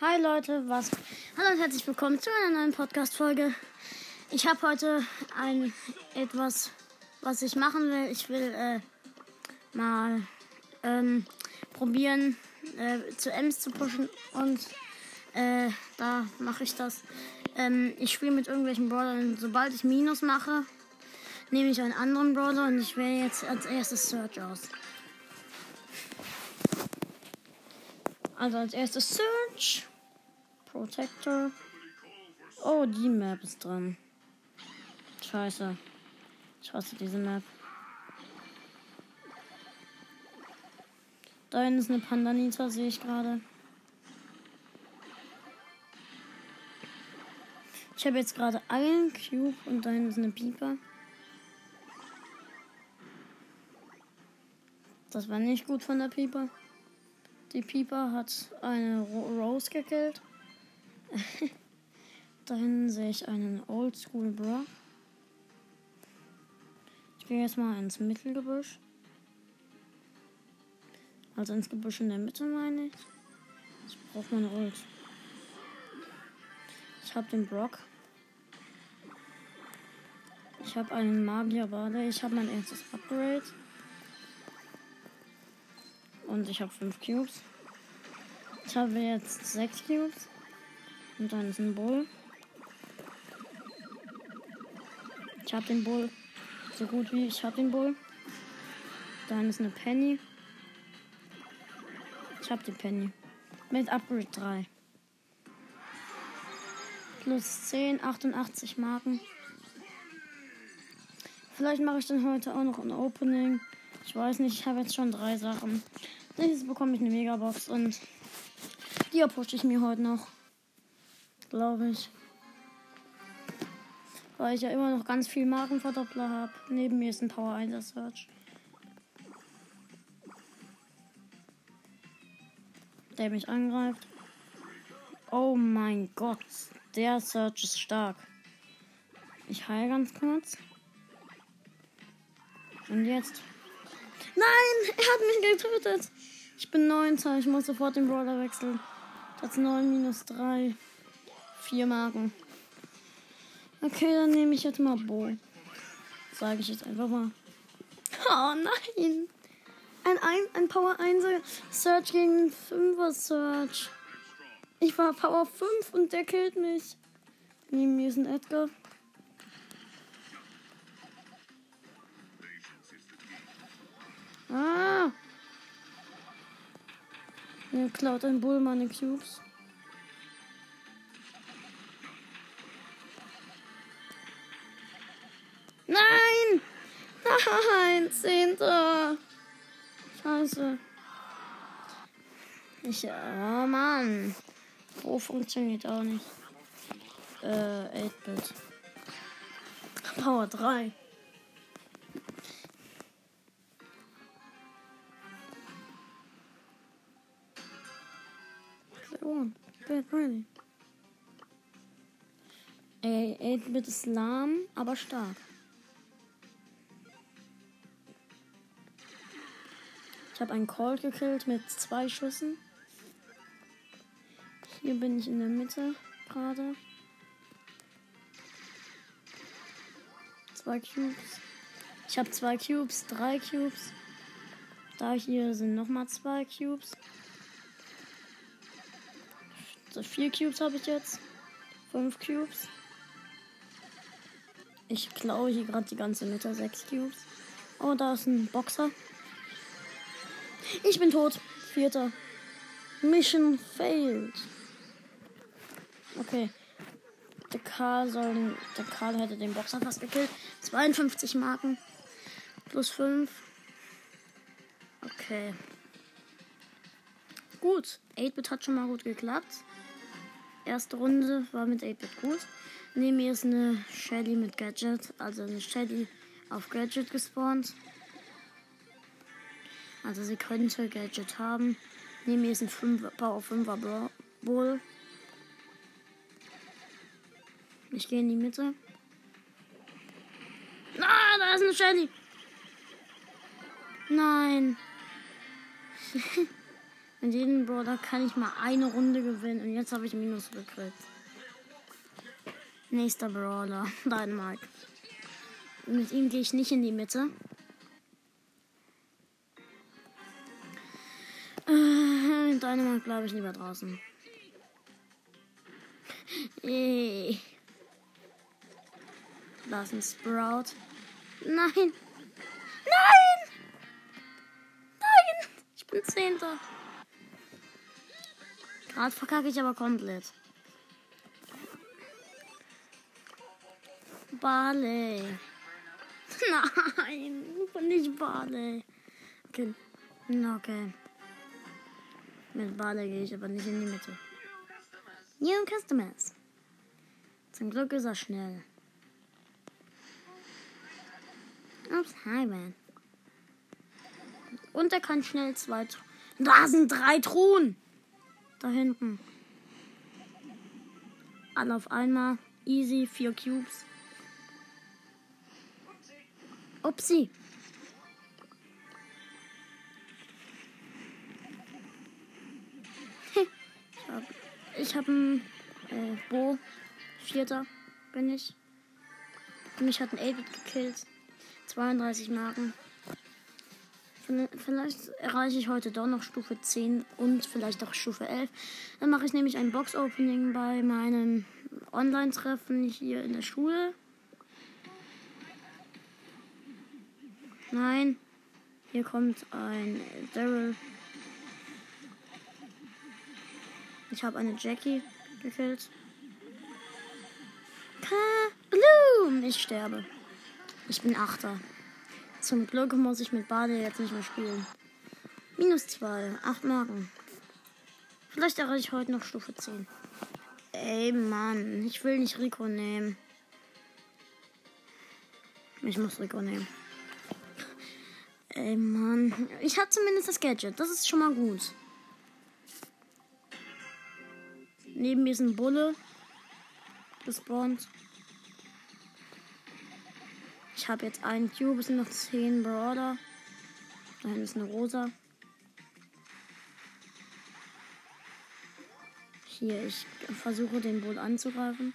Hi Leute, was? Hallo und herzlich willkommen zu einer neuen Podcast-Folge. Ich habe heute ein etwas, was ich machen will. Ich will äh, mal ähm, probieren, äh, zu Ems zu pushen und äh, da mache ich das. Ähm, ich spiele mit irgendwelchen Brawlern. Sobald ich Minus mache, nehme ich einen anderen Brawler und ich wähle jetzt als erstes Search aus. Also als erstes Search. Protector. Oh, die Map ist dran. Scheiße. Ich hasse diese Map. Da hinten ist eine Pandanita, sehe ich gerade. Ich habe jetzt gerade einen Cube und da hinten ist eine Pieper. Das war nicht gut von der Pieper. Die Pieper hat eine Rose gekillt. da hinten sehe ich einen Oldschool Bra. Ich gehe jetzt mal ins Mittelgebüsch. Also ins Gebüsch in der Mitte meine ich. Ich brauche meine Ult. Ich habe den Brock. Ich habe einen Magier Bade. Ich habe mein erstes Upgrade. Und ich habe 5 Cubes. Ich habe jetzt 6 Cubes. Und dann ist ein Bull. Ich habe den Bull. So gut wie ich habe den Bull. Dann ist eine Penny. Ich habe die Penny. Mit Upgrade 3. Plus 10, 88 Marken. Vielleicht mache ich dann heute auch noch ein Opening. Ich weiß nicht, ich habe jetzt schon drei Sachen. Nächstes bekomme ich eine Megabox und die pushe ich mir heute noch. Glaube ich. Weil ich ja immer noch ganz viel Markenverdoppler habe. Neben mir ist ein Power 1 Search. Der mich angreift. Oh mein Gott. Der Search ist stark. Ich heile ganz kurz. Und jetzt. Nein! Er hat mich getötet! Ich bin 19. Ich muss sofort den Brawler wechseln. Platz 9 minus 3. 4 Marken. Okay, dann nehme ich jetzt mal Bo. Sage ich jetzt einfach mal. Oh nein! Ein, ein, ein Power 1 Search gegen 5er Search. Ich war Power 5 und der killt mich. Neben mir ist ein Edgar. Ah! Mir klaut ein Bull meine Cubes. Nein! Nein! Zehnter! Scheiße. Ich, oh Mann. Pro funktioniert auch nicht. Äh, 8-Bit. Power 3. on. Bad ready. Ey, 8-Bit ist lahm, aber stark. Ich habe einen Colt gekillt mit zwei Schüssen. Hier bin ich in der Mitte gerade. Zwei Cubes. Ich habe zwei Cubes, drei Cubes. Da hier sind nochmal zwei Cubes. So, vier Cubes habe ich jetzt. Fünf Cubes. Ich klaue hier gerade die ganze Mitte. Sechs Cubes. Oh, da ist ein Boxer. Ich bin tot. Vierter. Mission failed. Okay. Der Karl soll. Der Karl hätte den Boxer fast gekillt. 52 Marken. Plus 5. Okay. Gut. 8-Bit hat schon mal gut geklappt. Erste Runde war mit 8-Bit gut. Neben mir ist eine Shelly mit Gadget, also eine Shelly auf Gadget gespawnt. Also sie könnte Gadget haben. Neben mir ist ein 5, Power 5er Bull. Ich gehe in die Mitte. Ah, da ist eine Shelly. Nein. Mit jedem Brawler kann ich mal eine Runde gewinnen und jetzt habe ich Minus gekriegt. Nächster Brawler, Dynamite. Mit ihm gehe ich nicht in die Mitte. Äh, Dynamite glaube ich lieber draußen. Yay. Da ist ein Sprout. Nein. Nein! Nein! Ich bin Zehnter. Gerade verkacke ich aber komplett. Barley. Nein, nicht Barley. Okay. Okay. Mit Barley gehe ich aber nicht in die Mitte. New Customers. Zum Glück ist er schnell. Ups, hi, man. Und er kann schnell zwei. Da sind drei Truhen. Da hinten. Alle auf einmal. Easy, vier Cubes. Upsi. ich habe ein äh, Bo. Vierter bin ich. Mich hat ein 8 gekillt. 32 Marken. Vielleicht erreiche ich heute doch noch Stufe 10 und vielleicht auch Stufe 11. Dann mache ich nämlich ein Box-Opening bei meinem Online-Treffen hier in der Schule. Nein, hier kommt ein Daryl. Ich habe eine Jackie gekillt. Bloom! Ich sterbe. Ich bin Achter. Zum Glück muss ich mit Bade jetzt nicht mehr spielen. Minus 2, 8 Marken. Vielleicht erreiche ich heute noch Stufe 10. Ey, Mann, ich will nicht Rico nehmen. Ich muss Rico nehmen. Ey, Mann. Ich habe zumindest das Gadget. Das ist schon mal gut. Neben mir ist ein Bulle. Gespawnt. Ich habe jetzt einen Cube, es sind noch 10 Brawler. Da hinten ist eine Rosa. Hier, ich versuche den Bull anzugreifen.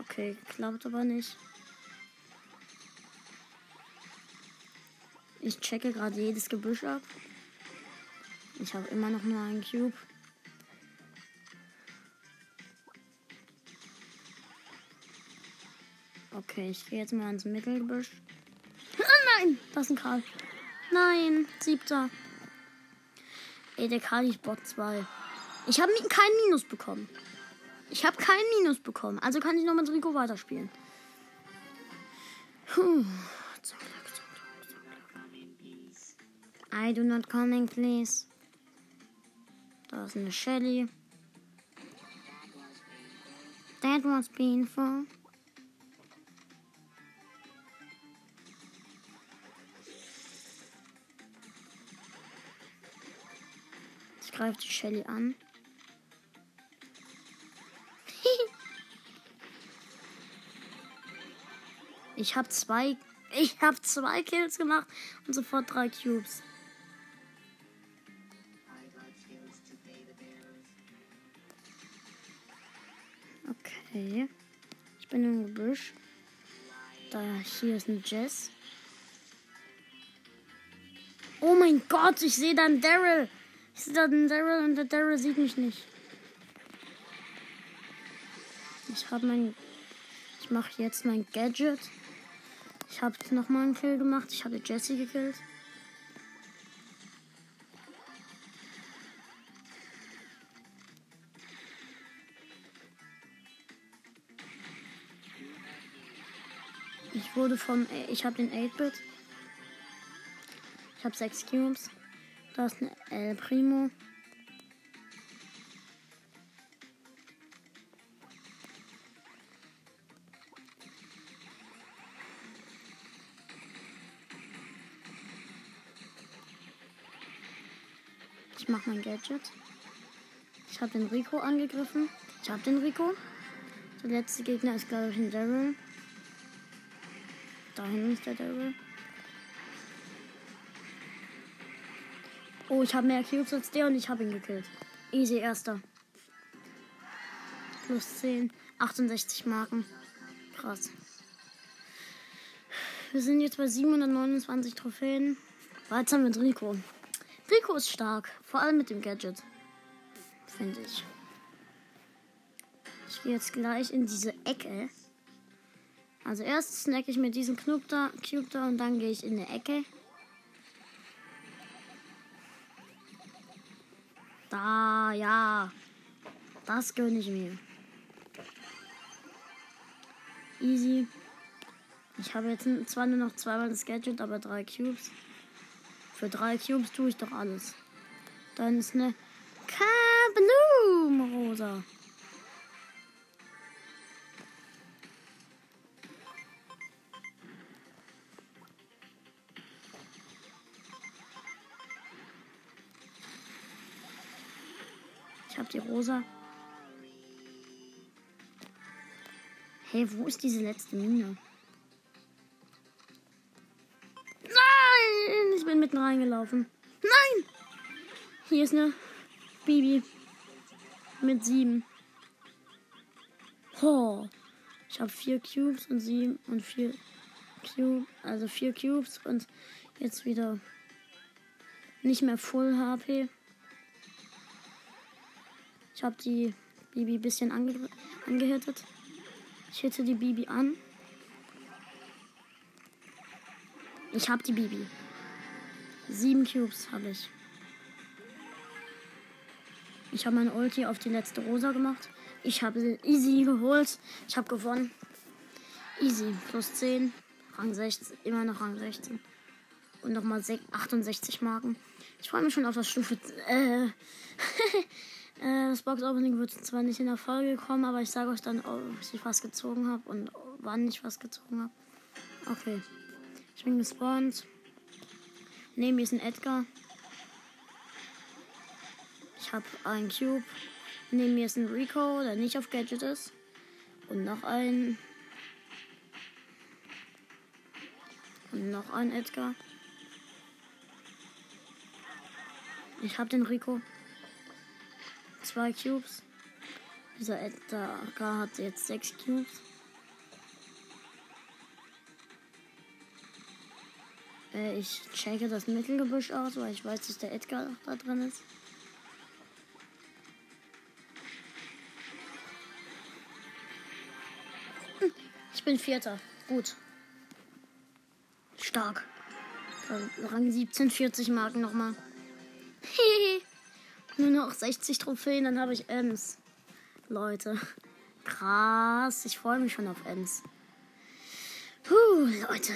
Okay, klappt aber nicht. Ich checke gerade jedes Gebüsch ab. Ich habe immer noch nur einen Cube. Okay, ich gehe jetzt mal ins Mittelgebüsch. Oh nein, das ist ein Karl. Nein, siebter. Ey, der Karl ist Bot 2. Ich habe kein Minus bekommen. Ich habe kein Minus bekommen. Also kann ich noch mit Rico weiterspielen. Puh. Zum Glück, zum Glück, zum Glück. I do not coming, please. Da ist eine Shelly. That was painful. Ich greife die Shelly an. ich habe zwei, ich habe zwei Kills gemacht und sofort drei Cubes. Okay. Ich bin im Gebüsch. Da hier ist ein Jess. Oh mein Gott, ich sehe da einen Daryl. Ich sehe da einen Daryl und der Daryl sieht mich nicht. Ich habe mein. Ich mache jetzt mein Gadget. Ich habe nochmal einen Kill gemacht. Ich habe Jesse gekillt. wurde vom. Ich habe den 8-Bit. Ich habe 6 Cubes. Da ist eine El Primo. Ich mache mein Gadget. Ich habe den Rico angegriffen. Ich habe den Rico. Der letzte Gegner ist, glaube ich, ein Daryl. Da hinten ist der Daryl. Oh, ich habe mehr Cubes als der und ich habe ihn gekillt. Easy, erster. Plus 10. 68 Marken. Krass. Wir sind jetzt bei 729 Trophäen. Haben wir Rico. Rico ist stark. Vor allem mit dem Gadget. Finde ich. Ich gehe jetzt gleich in diese Ecke. Also erst snack ich mir diesen Cube da, Cube da und dann gehe ich in die Ecke. Da, ja. Das gönne ich mir. Easy. Ich habe jetzt zwar nur noch zweimal das Gadget, aber drei Cubes. Für drei Cubes tue ich doch alles. Dann ist eine Kabloom rosa. Ich habe die rosa. Hey, wo ist diese letzte Mine? Nein! Ich bin mitten reingelaufen. Nein! Hier ist eine Bibi. Mit sieben. Oh. Ich habe vier Cubes und sieben und vier Cubes. Also vier Cubes und jetzt wieder nicht mehr Full HP. Ich habe die Bibi ein bisschen ange angehittet. Ich hitte die Bibi an. Ich habe die Bibi. Sieben Cubes habe ich. Ich habe meine Ulti auf die letzte Rosa gemacht. Ich habe easy geholt. Ich habe gewonnen. Easy. Plus 10. Rang 16. Immer noch Rang 16. Und nochmal 68 Marken. Ich freue mich schon auf das Stufe. Äh, Äh, das Box-Opening wird zwar nicht in der Folge kommen, aber ich sage euch dann, ob ich was gezogen habe und wann ich was gezogen habe. Okay. Ich bin gespawnt. Neben mir ist ein Edgar. Ich habe einen Cube. Neben mir ist ein Rico, der nicht auf Gadget ist. Und noch ein. Und noch ein Edgar. Ich habe den Rico zwei Cubes. Dieser Edgar hat jetzt sechs Cubes. Äh, ich checke das Mittelgebüsch aus, weil ich weiß, dass der Edgar da drin ist. Hm, ich bin Vierter. Gut. Stark. Rang 17, 40 Marken nochmal. Nur noch 60 Trophäen, dann habe ich Ems. Leute. Krass. Ich freue mich schon auf Ems. Puh, Leute.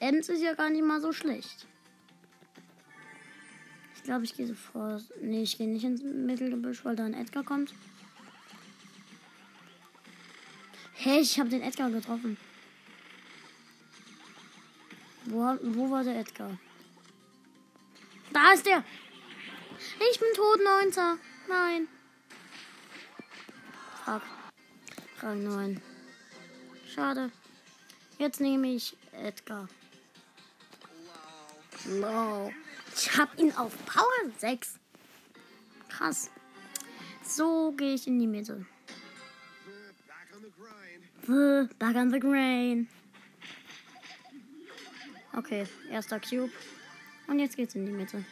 Ems ist ja gar nicht mal so schlecht. Ich glaube, ich gehe sofort. Nee, ich gehe nicht ins Mittelgebüsch, weil da ein Edgar kommt. Hey, ich habe den Edgar getroffen. Wo, wo war der Edgar? Da ist der. Ich bin tot, Neunter. Nein. Fuck. Rang 9. Schade. Jetzt nehme ich Edgar. Wow. Ich hab ihn auf Power 6. Krass. So gehe ich in die Mitte. The back on the grain. Okay, erster Cube. Und jetzt geht's in die Mitte.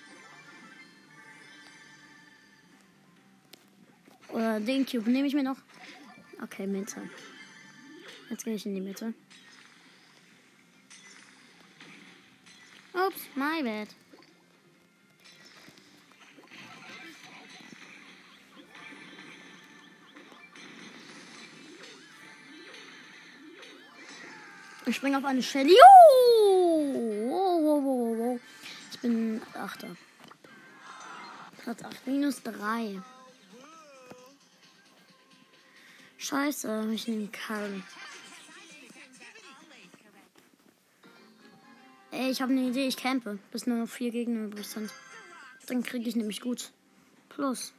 Oder den Cube nehme ich mir noch. Okay, Mitte. Jetzt gehe ich in die Mitte. Ups, my bad. Ich springe auf eine Shelly. Oh! Achter. Platz 8 minus 3. Scheiße, ich nehme Karl. Ey, ich habe eine Idee, ich campe, bis nur noch vier Gegner übrig sind. Dann kriege ich nämlich gut. Plus.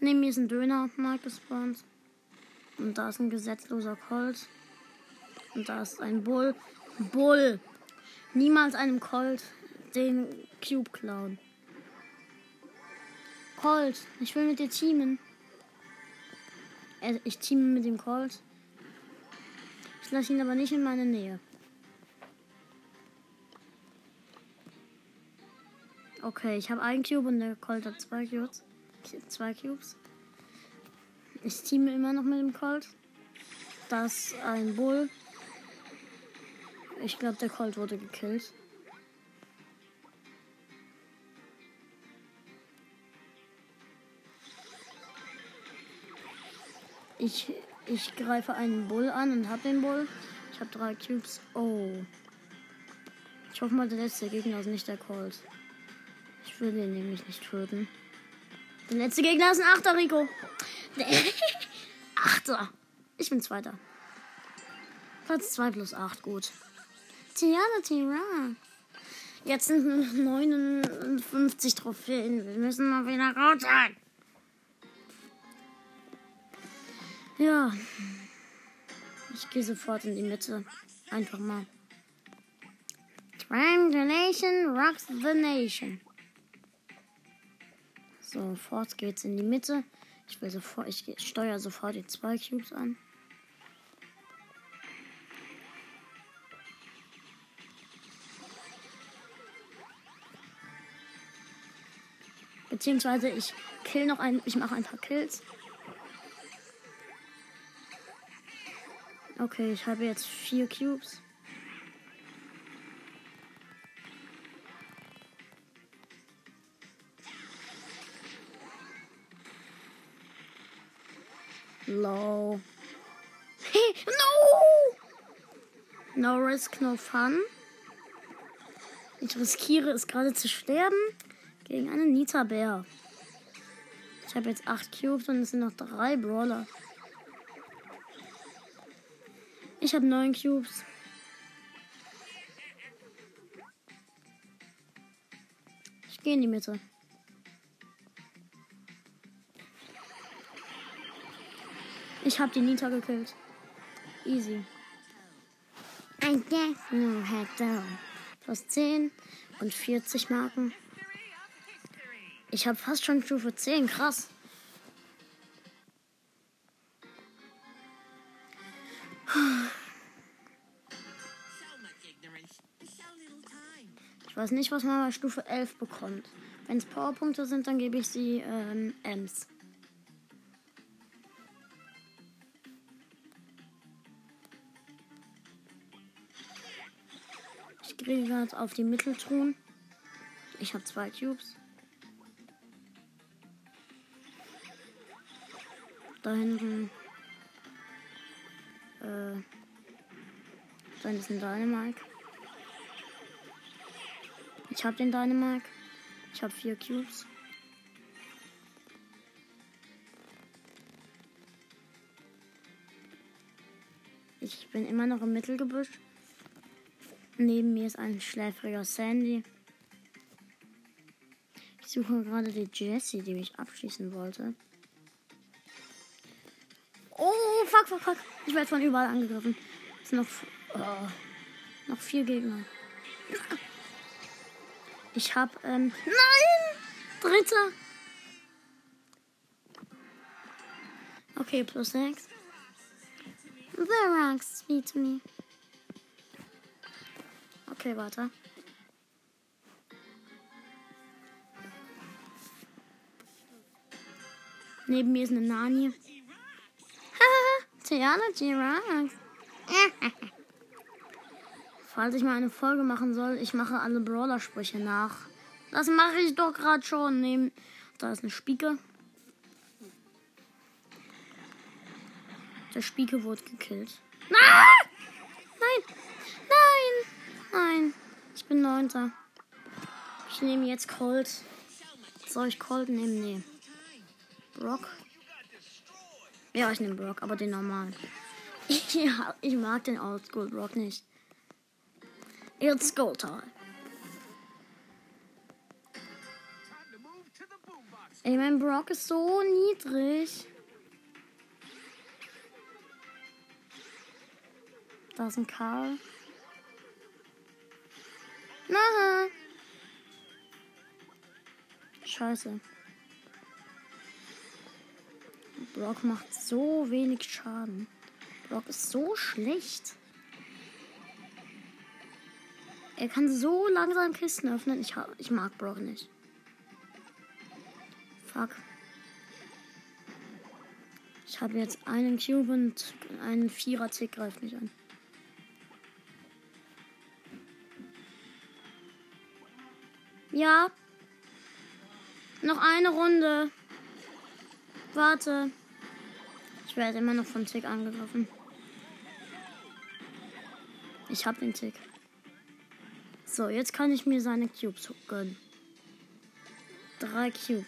Neben mir ist ein Döner, Mark gespawnt. Und da ist ein gesetzloser Colt. Und da ist ein Bull. Bull! Niemals einem Colt den Cube klauen. Colt, ich will mit dir teamen. Ich teame mit dem Colt. Ich lasse ihn aber nicht in meine Nähe. Okay, ich habe einen Cube und der Colt hat zwei Cubes. Zwei Cubes. Ich teame immer noch mit dem Colt. Das ist ein Bull. Ich glaube, der Colt wurde gekillt. Ich, ich greife einen Bull an und habe den Bull. Ich habe drei Cubes. Oh. Ich hoffe mal, der letzte Gegner ist nicht der Colt. Ich will den nämlich nicht töten. Der letzte Gegner ist ein Achter, Rico. Achter. Ich bin Zweiter. Platz 2 plus 8, gut. Tiana Tira. Jetzt sind nur 59 Trophäen. Wir müssen mal wieder raus sein. Ja. Ich gehe sofort in die Mitte. Einfach mal. Triangulation rocks the nation. Sofort geht's in die Mitte. Ich will sofort, ich steuere sofort die zwei Cubes an. Beziehungsweise ich kill noch ein, ich mache ein paar Kills. Okay, ich habe jetzt vier Cubes. Low. Hey, no! No risk, no fun. Ich riskiere es gerade zu sterben gegen einen Nita Bär. Ich habe jetzt acht Cubes und es sind noch drei Brawler. Ich habe neun Cubes. Ich gehe in die Mitte. Ich habe die Nita gekillt. Easy. I guess no head down. Plus 10 und 40 Marken. Ich habe fast schon Stufe 10. Krass. Ich weiß nicht, was man bei Stufe 11 bekommt. Wenn es Powerpunkte sind, dann gebe ich sie ähm, Ems. Ich gehe gerade auf die Mitteltruhen. Ich habe zwei Cubes. Da hinten. Äh. Da ist ein Dynamite. Ich habe den Dynamite. Ich habe vier Cubes. Ich bin immer noch im Mittelgebüsch. Neben mir ist ein schläfriger Sandy. Ich suche gerade die Jessie, die mich abschießen wollte. Oh, fuck, fuck, fuck. Ich werde von überall angegriffen. Es sind noch, oh, noch vier Gegner. Ich hab, ähm, nein! Dritter. Okay, plus sechs. The rocks speak to me. Okay, warte. Neben mir ist eine Nani. Tiana G-Rax. Falls ich mal eine Folge machen soll, ich mache alle Brawler-Sprüche nach. Das mache ich doch gerade schon. Neben, da ist eine Spieke. Der Spieke wurde gekillt. Ah! Nein! Nein! Nein! Ich bin Neunter. Ich nehme jetzt Colt. Soll ich Colt nehmen? Nee. Brock? Ja, ich nehme Brock, aber den normalen. ja, ich mag den Oldschool Brock nicht. It's go time. Ey, mein Brock ist so niedrig. Da ist ein Karl. Na. Scheiße. Brock macht so wenig Schaden. Brock ist so schlecht. Er kann so langsam Kisten öffnen. Ich, ich mag Brock nicht. Fuck. Ich habe jetzt einen Cube und einen Vierer-Tick greift mich an. Ja. Noch eine Runde. Warte. Ich werde immer noch vom Tick angegriffen. Ich habe den Tick. So, jetzt kann ich mir seine Cubes gönnen. Drei Cubes.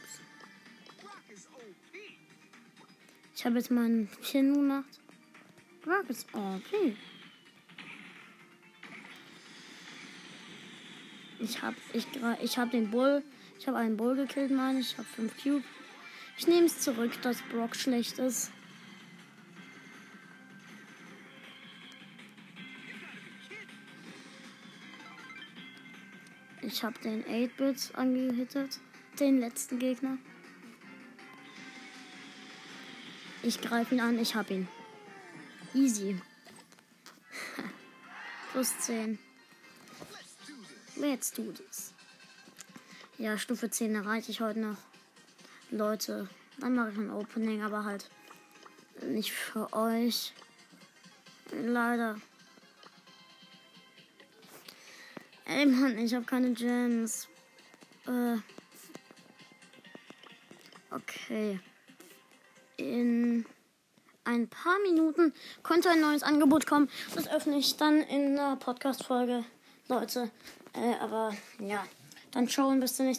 Ich habe jetzt meinen Pin gemacht. Rock ist OP. Ich habe ich, ich hab den Bull. Ich habe einen Bull gekillt, meine ich. Ich habe fünf Cubes. Ich nehme es zurück, dass Brock schlecht ist. Ich habe den 8-Bit angehittet. Den letzten Gegner. Ich greife ihn an, ich hab ihn. Easy. Plus 10. Let's do this. Ja, Stufe 10 erreiche ich heute noch. Leute, dann mache ich ein Opening, aber halt nicht für euch. Leider. Ey Mann, ich habe keine Gems. Äh. Okay. In ein paar Minuten könnte ein neues Angebot kommen. Das öffne ich dann in der Podcast-Folge, Leute. Äh, aber ja, dann schauen bis zum nächsten